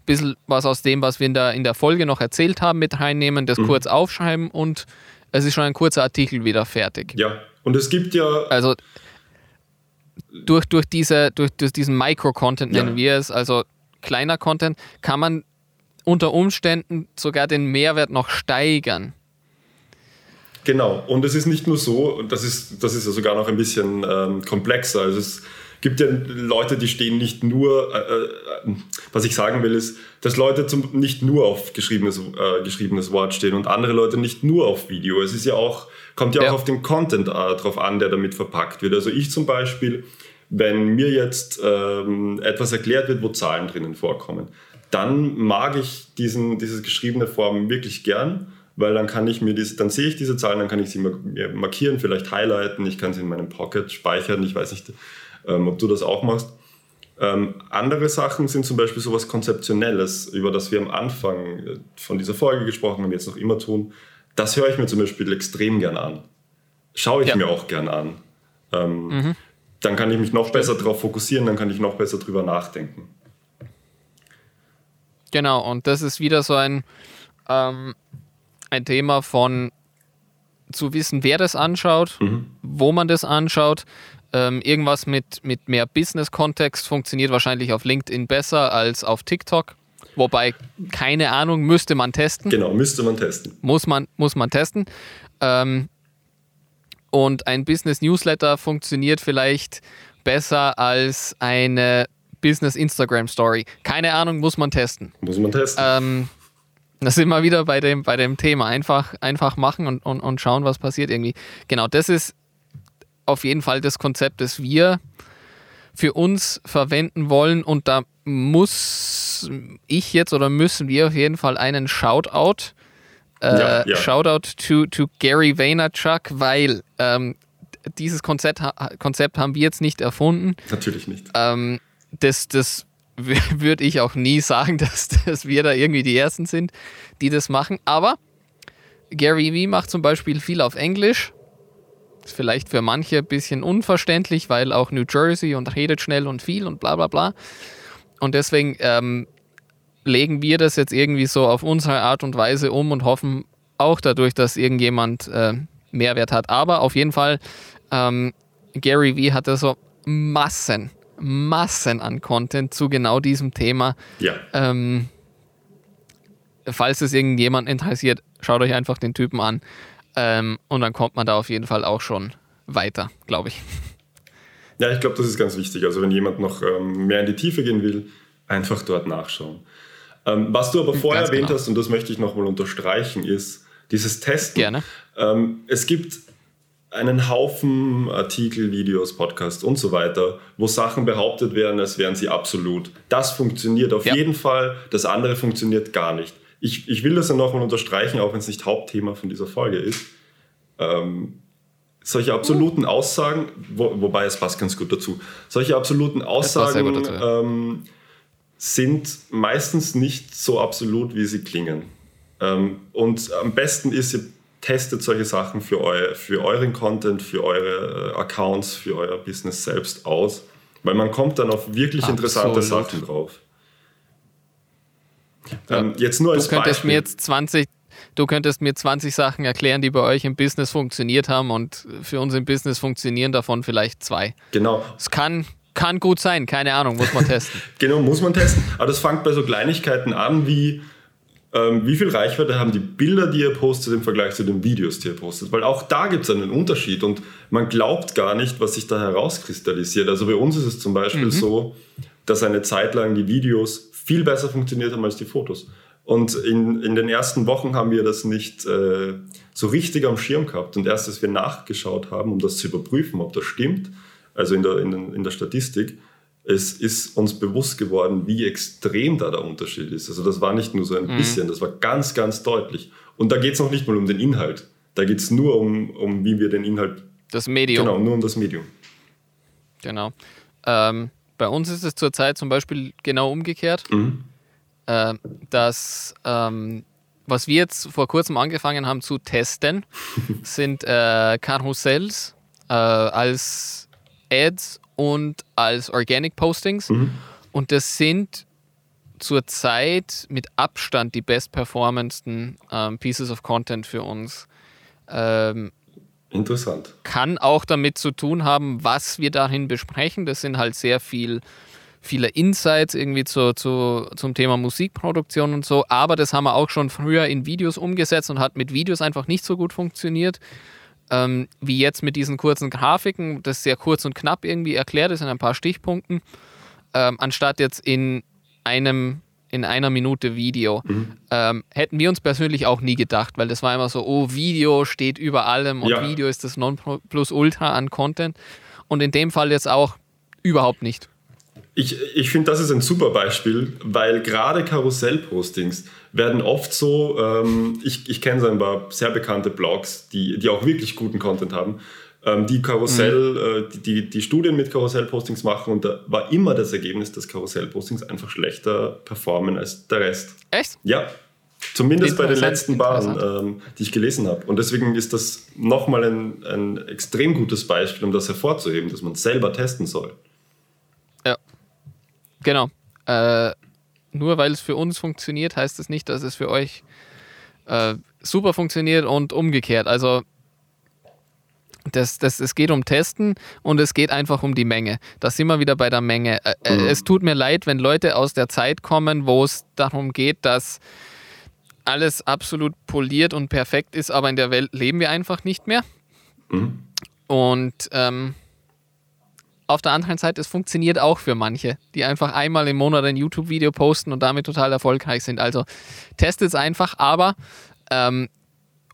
S1: bisschen was aus dem, was wir in der, in der Folge noch erzählt haben, mit reinnehmen, das kurz aufschreiben und es ist schon ein kurzer Artikel wieder fertig.
S2: Ja, und es gibt ja,
S1: Also durch, durch, diese, durch, durch diesen Micro-Content
S2: Ja.
S1: nennen wir es, also kleiner Content, kann man unter Umständen sogar den Mehrwert noch steigern.
S2: genau, und es ist nicht nur so, und das ist, das ist ja sogar noch ein bisschen ähm, komplexer. Also es gibt ja Leute, die stehen nicht nur, äh, äh, was ich sagen will, ist, dass Leute zum, nicht nur auf geschriebenes, äh, geschriebenes Wort stehen und andere Leute nicht nur auf Video. Es ist ja auch, kommt ja,
S1: Ja.
S2: auch auf den Content äh, drauf an, der damit verpackt wird. Also ich zum Beispiel, wenn mir jetzt ähm, etwas erklärt wird, wo Zahlen drinnen vorkommen, dann mag ich diesen, diese geschriebene Form wirklich gern, weil dann kann ich mir diese, dann sehe ich diese Zahlen, dann kann ich sie markieren, vielleicht highlighten, ich kann sie in meinem Pocket speichern, ich weiß nicht, ähm, ob du das auch machst. Ähm, andere Sachen sind zum Beispiel sowas Konzeptionelles, über das wir am Anfang äh, von dieser Folge gesprochen haben, jetzt noch immer tun. Das höre ich mir zum Beispiel extrem gern an. Schaue ich
S1: Ja.
S2: mir auch gern an. Ähm, Dann kann ich mich noch besser darauf fokussieren, dann kann ich noch besser drüber nachdenken.
S1: Genau, und das ist wieder so ein, ähm, ein Thema von zu wissen, wer das anschaut, wo man das anschaut. Ähm, irgendwas mit, mit mehr Business-Kontext funktioniert wahrscheinlich auf LinkedIn besser als auf TikTok. Wobei, keine Ahnung, müsste man testen.
S2: Genau, müsste man testen.
S1: Muss man, muss man testen. Ähm, und ein Business-Newsletter funktioniert vielleicht besser als eine Business-Instagram-Story. Keine Ahnung, muss man testen.
S2: Muss man testen.
S1: Ähm, da sind wir wieder bei dem, bei dem Thema. Einfach, einfach machen und, und, und schauen, was passiert irgendwie. Genau, das ist auf jeden Fall das Konzept, das wir für uns verwenden wollen. Und da muss ich jetzt oder müssen wir auf jeden Fall einen Shoutout, äh,
S2: Ja, ja.
S1: Shoutout to, to Gary Vaynerchuk, weil ähm, dieses Konzept, Konzept haben wir jetzt nicht erfunden.
S2: Natürlich nicht.
S1: Ähm, das das würde ich auch nie sagen, dass, dass wir da irgendwie die Ersten sind, die das machen. Aber Gary Vee macht zum Beispiel viel auf Englisch. Ist vielleicht für manche ein bisschen unverständlich, weil auch New Jersey und redet schnell und viel und bla bla bla. Und deswegen ähm, legen wir das jetzt irgendwie so auf unsere Art und Weise um und hoffen auch dadurch, dass irgendjemand äh, Mehrwert hat. Aber auf jeden Fall, ähm, Gary Vee hatte so Massen, Massen an Content zu genau diesem Thema.
S2: Ja.
S1: Ähm, falls es irgendjemand interessiert, schaut euch einfach den Typen an. Ähm, und dann kommt man da auf jeden Fall auch schon weiter, glaube ich.
S2: Ja, ich glaube, das ist ganz wichtig. Also wenn jemand noch ähm, mehr in die Tiefe gehen will, einfach dort nachschauen. Ähm, was du aber vorher ganz erwähnt genau. hast, und das möchte ich nochmal unterstreichen, ist dieses Testen.
S1: Gerne.
S2: Ähm, es gibt einen Haufen Artikel, Videos, Podcasts und so weiter, wo Sachen behauptet werden, als wären sie absolut. Das funktioniert auf ja. jeden Fall, das andere funktioniert gar nicht. Ich, ich will das ja nochmal unterstreichen, auch wenn es nicht Hauptthema von dieser Folge ist. Ähm, solche absoluten Aussagen, wo, wobei es passt ganz gut dazu, solche absoluten Aussagen dazu, ja. ähm, sind meistens nicht so absolut, wie sie klingen. Ähm, und am besten ist, ihr testet solche Sachen für, eu für euren Content, für eure Accounts, für euer Business selbst aus, weil man kommt dann auf wirklich Absolut. interessante Sachen drauf.
S1: Ähm, jetzt nur als du könntest Beispiel. mir jetzt 20 Du könntest mir 20 Sachen erklären, die bei euch im Business funktioniert haben und für uns im Business funktionieren davon vielleicht zwei.
S2: Genau.
S1: Es kann, kann gut sein, keine Ahnung, muss man testen.
S2: genau, muss man testen. Aber das fängt bei so Kleinigkeiten an wie, ähm, wie viel Reichweite haben die Bilder, die ihr postet, im Vergleich zu den Videos, die ihr postet. Weil auch da gibt es einen Unterschied und man glaubt gar nicht, was sich da herauskristallisiert. Also bei uns ist es zum Beispiel mhm. so, dass eine Zeit lang die Videos viel besser funktioniert haben als die Fotos. Und in, in den ersten Wochen haben wir das nicht äh, so richtig am Schirm gehabt. Und erst als wir nachgeschaut haben, um das zu überprüfen, ob das stimmt, also in der, in, in der Statistik, es ist uns bewusst geworden, wie extrem da der Unterschied ist. Also das war nicht nur so ein mhm. bisschen, das war ganz, ganz deutlich. Und da geht es noch nicht mal um den Inhalt. Da geht es nur um, um, wie wir den Inhalt.
S1: Das Medium.
S2: Genau, nur um das Medium.
S1: Genau. Ähm, bei uns ist es zurzeit zum Beispiel genau umgekehrt, mhm. äh, dass ähm, was wir jetzt vor kurzem angefangen haben zu testen, sind äh, Karussells äh, als Ads und als Organic Postings. Mhm. Und das sind zurzeit mit Abstand die bestperformendsten ähm, Pieces of Content für uns. Ähm,
S2: Interessant.
S1: Kann auch damit zu tun haben, was wir darin besprechen. Das sind halt sehr viel, viele Insights irgendwie zu, zu, zum Thema Musikproduktion und so. Aber das haben wir auch schon früher in Videos umgesetzt und hat mit Videos einfach nicht so gut funktioniert ähm, wie jetzt mit diesen kurzen Grafiken, das sehr kurz und knapp irgendwie erklärt ist in ein paar Stichpunkten, ähm, anstatt jetzt in einem in einer Minute Video. Mhm. Ähm, hätten wir uns persönlich auch nie gedacht, weil das war immer so, oh, Video steht über allem und ja. Video ist das Nonplusultra an Content. Und in dem Fall jetzt auch überhaupt nicht.
S2: Ich, ich finde, das ist ein super Beispiel, weil gerade Karussell-Postings werden oft so, ähm, ich, ich kenne so ein paar sehr bekannte Blogs, die, die auch wirklich guten Content haben, ähm, die Karussell, mhm. äh, die, die, die, Studien mit Karussell-Postings machen und da war immer das Ergebnis, dass Karussell-Postings einfach schlechter performen als der Rest.
S1: Echt?
S2: Ja. Zumindest bei den letzten Paaren, ähm, die ich gelesen habe. Und deswegen ist das nochmal ein, ein extrem gutes Beispiel, um das hervorzuheben, dass man selber testen soll.
S1: Ja. Genau. Äh, nur weil es für uns funktioniert, heißt das nicht, dass es für euch äh, super funktioniert und umgekehrt. Also das, das, es geht um Testen und es geht einfach um die Menge. Da sind wir wieder bei der Menge. Äh, äh, mhm. Es tut mir leid, wenn Leute aus der Zeit kommen, wo es darum geht, dass alles absolut poliert und perfekt ist, aber in der Welt leben wir einfach nicht mehr. Mhm. Und ähm, auf der anderen Seite, es funktioniert auch für manche, die einfach einmal im Monat ein YouTube-Video posten und damit total erfolgreich sind. Also testet es einfach, aber ähm,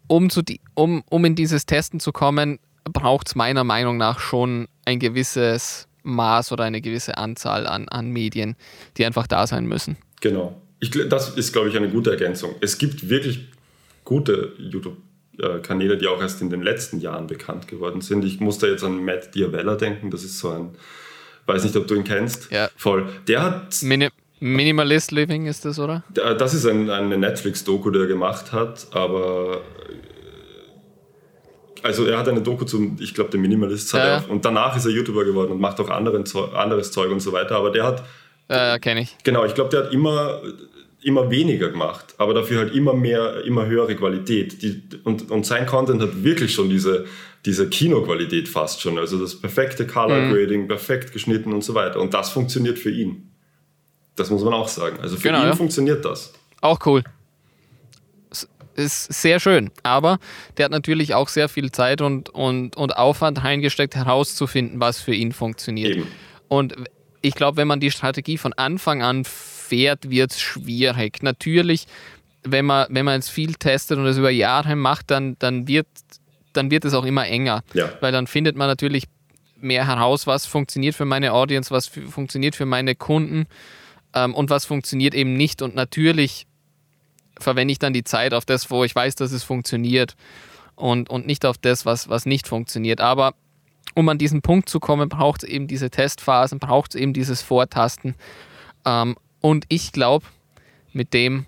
S1: um, zu die, um, um in dieses Testen zu kommen, braucht es meiner Meinung nach schon ein gewisses Maß oder eine gewisse Anzahl an, an Medien, die einfach da sein müssen.
S2: Genau. Ich, das ist, glaube ich, eine gute Ergänzung. Es gibt wirklich gute YouTube- äh, Kanäle, die auch erst in den letzten Jahren bekannt geworden sind. Ich muss da jetzt an Matt Diavella denken, das ist so ein, weiß nicht, ob du ihn kennst.
S1: Ja.
S2: Voll. Der hat.
S1: Mini Minimalist Living ist das, oder?
S2: Das ist ein, eine Netflix-Doku, die er gemacht hat, aber Also er hat eine Doku zum, ich glaube, der Minimalist hat
S1: Ja.
S2: er, und danach ist er YouTuber geworden und macht auch anderen, anderes Zeug und so weiter. Aber der hat,
S1: Äh, kenne ich.
S2: genau, ich glaube, der hat immer, immer weniger gemacht, aber dafür halt immer mehr, immer höhere Qualität. Die, und, und sein Content hat wirklich schon diese, diese Kinoqualität fast schon. Also das perfekte Color
S1: Mhm.
S2: Grading, perfekt geschnitten und so weiter. Und das funktioniert für ihn. Das muss man auch sagen. Also für
S1: Genau,
S2: ihn
S1: ja.
S2: funktioniert das.
S1: Auch cool. Ist sehr schön. Aber der hat natürlich auch sehr viel Zeit und, und, und Aufwand reingesteckt, herauszufinden, was für ihn funktioniert.
S2: Eben.
S1: Und ich glaube, wenn man die Strategie von Anfang an fährt, wird es schwierig. Natürlich, wenn man, wenn man jetzt viel testet und es über Jahre macht, dann, dann, wird, dann wird es auch immer enger.
S2: Ja.
S1: Weil dann findet man natürlich mehr heraus, was funktioniert für meine Audience, was funktioniert für meine Kunden ähm, und was funktioniert eben nicht. Und natürlich verwende ich dann die Zeit auf das, wo ich weiß, dass es funktioniert und, und nicht auf das, was, was nicht funktioniert. Aber um an diesen Punkt zu kommen, braucht es eben diese Testphasen, braucht es eben dieses Vortasten. Ähm, und ich glaube, mit dem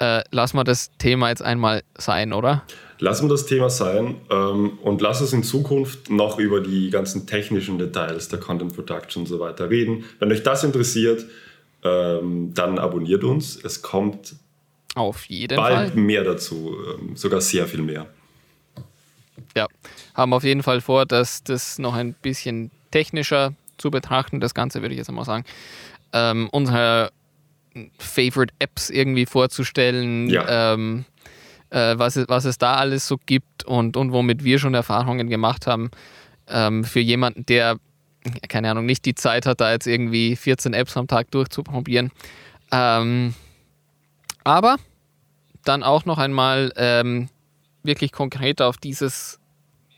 S1: äh, lassen wir das Thema jetzt einmal sein, oder?
S2: Lassen wir das Thema sein ähm, und lass uns in Zukunft noch über die ganzen technischen Details der Content Production und so weiter reden. Wenn euch das interessiert, ähm, dann abonniert uns. Es kommt
S1: Auf jeden
S2: bald
S1: Fall.
S2: mehr dazu, ähm, sogar sehr viel mehr.
S1: Ja, haben auf jeden Fall vor, dass das noch ein bisschen technischer zu betrachten, das Ganze würde ich jetzt einmal sagen. Ähm, unsere Favorite Apps irgendwie vorzustellen,
S2: Ja.
S1: ähm, äh, was, es, was es da alles so gibt und, und womit wir schon Erfahrungen gemacht haben. Ähm, für jemanden, der, keine Ahnung, nicht die Zeit hat, da jetzt irgendwie 14 Apps am Tag durchzuprobieren. Ähm, aber dann auch noch einmal ähm, wirklich konkret auf dieses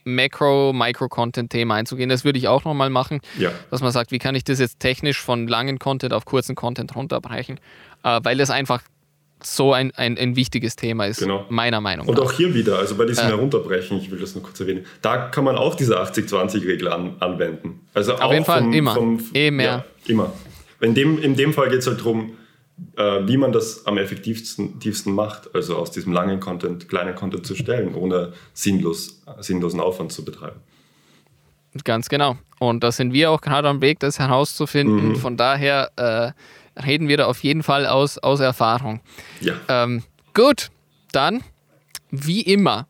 S1: Macro-Micro-Content-Thema einzugehen. Das würde ich auch nochmal machen,
S2: Ja,
S1: dass man sagt, wie kann ich das jetzt technisch von langen Content auf kurzen Content runterbrechen, äh, weil es einfach so ein, ein, ein wichtiges Thema ist,
S2: Genau.
S1: meiner Meinung
S2: und
S1: nach.
S2: auch hier wieder, also bei diesem
S1: Äh.
S2: Herunterbrechen, ich will das nur kurz erwähnen, da kann man auch diese 80-20-Regel an, anwenden. Also auch
S1: jeden Fall,
S2: vom,
S1: immer.
S2: Vom,
S1: Eh mehr.
S2: Ja, immer. In dem, in dem Fall geht es halt darum, äh, wie man das am effektivsten tiefsten macht, also aus diesem langen Content kleinen Content zu stellen, ohne sinnlos, sinnlosen Aufwand zu betreiben.
S1: Ganz genau. Und da sind wir auch gerade am Weg, das herauszufinden.
S2: Mhm.
S1: Von daher äh, reden wir da auf jeden Fall aus, aus Erfahrung.
S2: Ja,
S1: Ähm, gut, dann wie immer.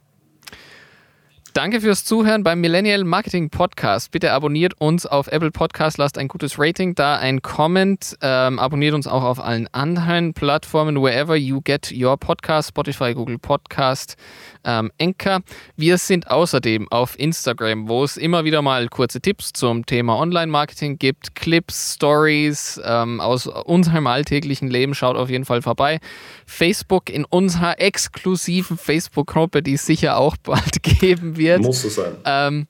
S1: Danke fürs Zuhören beim Millennial Marketing Podcast. Bitte abonniert uns auf Apple Podcast, lasst ein gutes Rating da, ein Comment, ähm, abonniert uns auch auf allen anderen Plattformen, wherever you get your podcast, Spotify, Google Podcast, ähm, Anchor. Wir sind außerdem auf Instagram, wo es immer wieder mal kurze Tipps zum Thema Online-Marketing gibt, Clips, Stories ähm, aus unserem alltäglichen Leben. Schaut auf jeden Fall vorbei. Facebook in unserer exklusiven Facebook-Gruppe, die es sicher auch bald geben wird.
S2: Muss so sein.
S1: Ähm,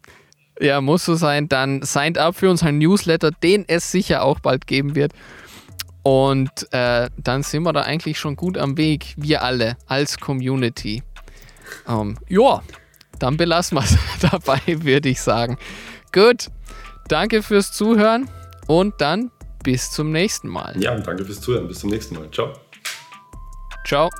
S1: ja, muss so sein. Dann signed up für unseren Newsletter, den es sicher auch bald geben wird. Und äh, dann sind wir da eigentlich schon gut am Weg, wir alle als Community. Ähm, ja, dann belassen wir es dabei, würde ich sagen. Gut, danke fürs Zuhören und dann bis zum nächsten Mal.
S2: Ja, danke fürs Zuhören. Bis zum nächsten Mal. Ciao.
S1: Ciao.